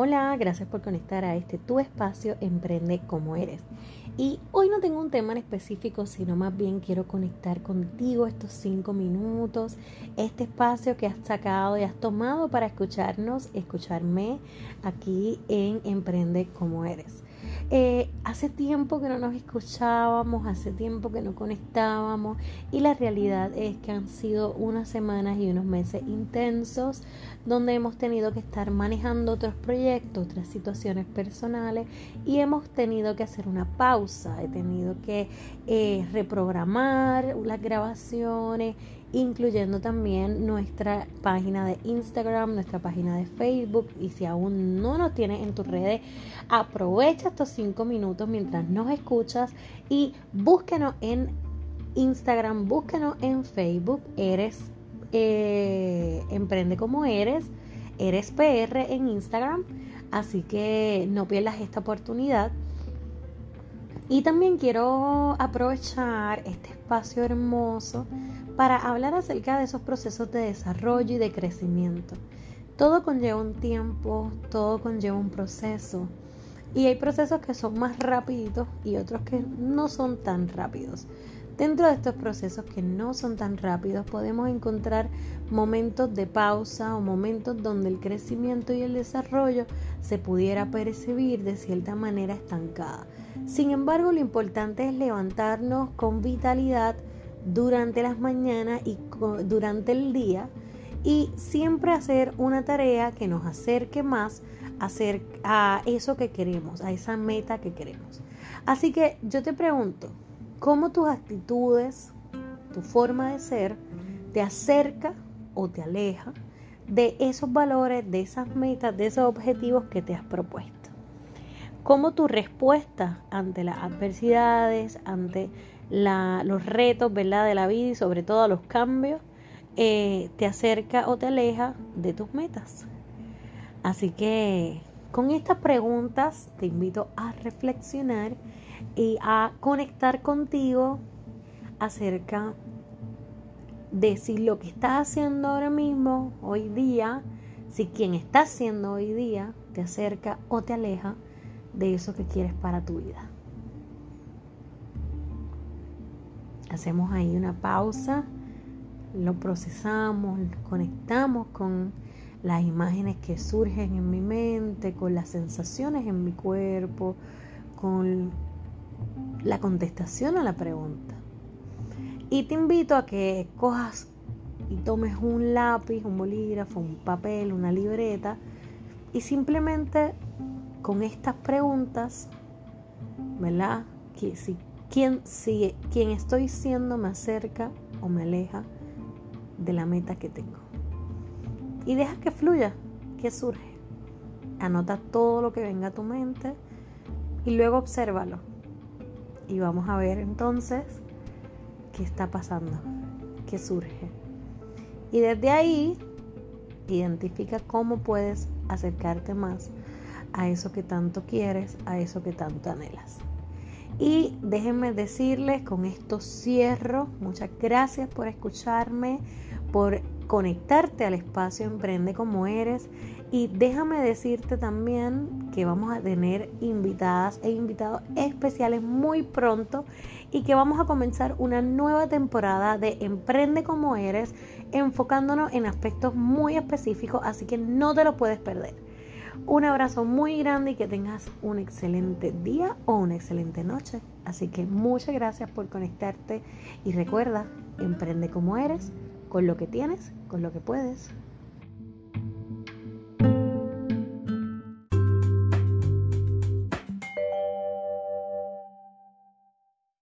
Hola, gracias por conectar a este tu espacio Emprende como eres. Y hoy no tengo un tema en específico, sino más bien quiero conectar contigo estos cinco minutos, este espacio que has sacado y has tomado para escucharnos, escucharme aquí en Emprende como eres. Eh, hace tiempo que no nos escuchábamos, hace tiempo que no conectábamos y la realidad es que han sido unas semanas y unos meses intensos donde hemos tenido que estar manejando otros proyectos, otras situaciones personales y hemos tenido que hacer una pausa, he tenido que eh, reprogramar las grabaciones incluyendo también nuestra página de Instagram, nuestra página de Facebook. Y si aún no nos tienes en tus redes, aprovecha estos cinco minutos mientras nos escuchas y búsquenos en Instagram, búsquenos en Facebook. Eres eh, Emprende como eres, eres PR en Instagram. Así que no pierdas esta oportunidad. Y también quiero aprovechar este espacio hermoso para hablar acerca de esos procesos de desarrollo y de crecimiento. Todo conlleva un tiempo, todo conlleva un proceso. Y hay procesos que son más rápidos y otros que no son tan rápidos. Dentro de estos procesos que no son tan rápidos podemos encontrar momentos de pausa o momentos donde el crecimiento y el desarrollo se pudiera percibir de cierta manera estancada. Sin embargo, lo importante es levantarnos con vitalidad, durante las mañanas y durante el día y siempre hacer una tarea que nos acerque más a, eso que queremos, a esa meta que queremos. Así que yo te pregunto, ¿cómo tus actitudes, tu forma de ser, te acerca o te aleja de esos valores, de esas metas, de esos objetivos que te has propuesto? ¿Cómo tu respuesta ante las adversidades, ante los retos ¿verdad? de la vida y sobre todo a los cambios, eh, te acerca o te aleja de tus metas. Así que con estas preguntas te invito a reflexionar y a conectar contigo acerca de si lo que estás haciendo ahora mismo, hoy día, si quien estás haciendo hoy día te acerca o te aleja de eso que quieres para tu vida. Hacemos ahí una pausa, lo procesamos, conectamos con las imágenes que surgen en mi mente, con las sensaciones en mi cuerpo, con la contestación a la pregunta. Y te invito a que cojas y tomes un lápiz, un bolígrafo, un papel, una libreta y simplemente con estas preguntas, ¿verdad? Si quién sigue, quién estoy siendo me acerca o me aleja de la meta que tengo. Y deja que fluya, que surge. Anota todo lo que venga a tu mente y luego obsérvalo. Y vamos a ver entonces qué está pasando, qué surge. Y desde ahí identifica cómo puedes acercarte más a eso que tanto quieres, a eso que tanto anhelas. Y déjenme decirles, con esto cierro. Muchas gracias por escucharme, por conectarte al espacio Emprende como eres. Y déjame decirte también que vamos a tener invitadas e invitados especiales muy pronto y que vamos a comenzar una nueva temporada de Emprende como eres, enfocándonos en aspectos muy específicos, así que no te lo puedes perder. Un abrazo muy grande y que tengas un excelente día o una excelente noche. Así que muchas gracias por conectarte y recuerda, emprende como eres, con lo que tienes, con lo que puedes.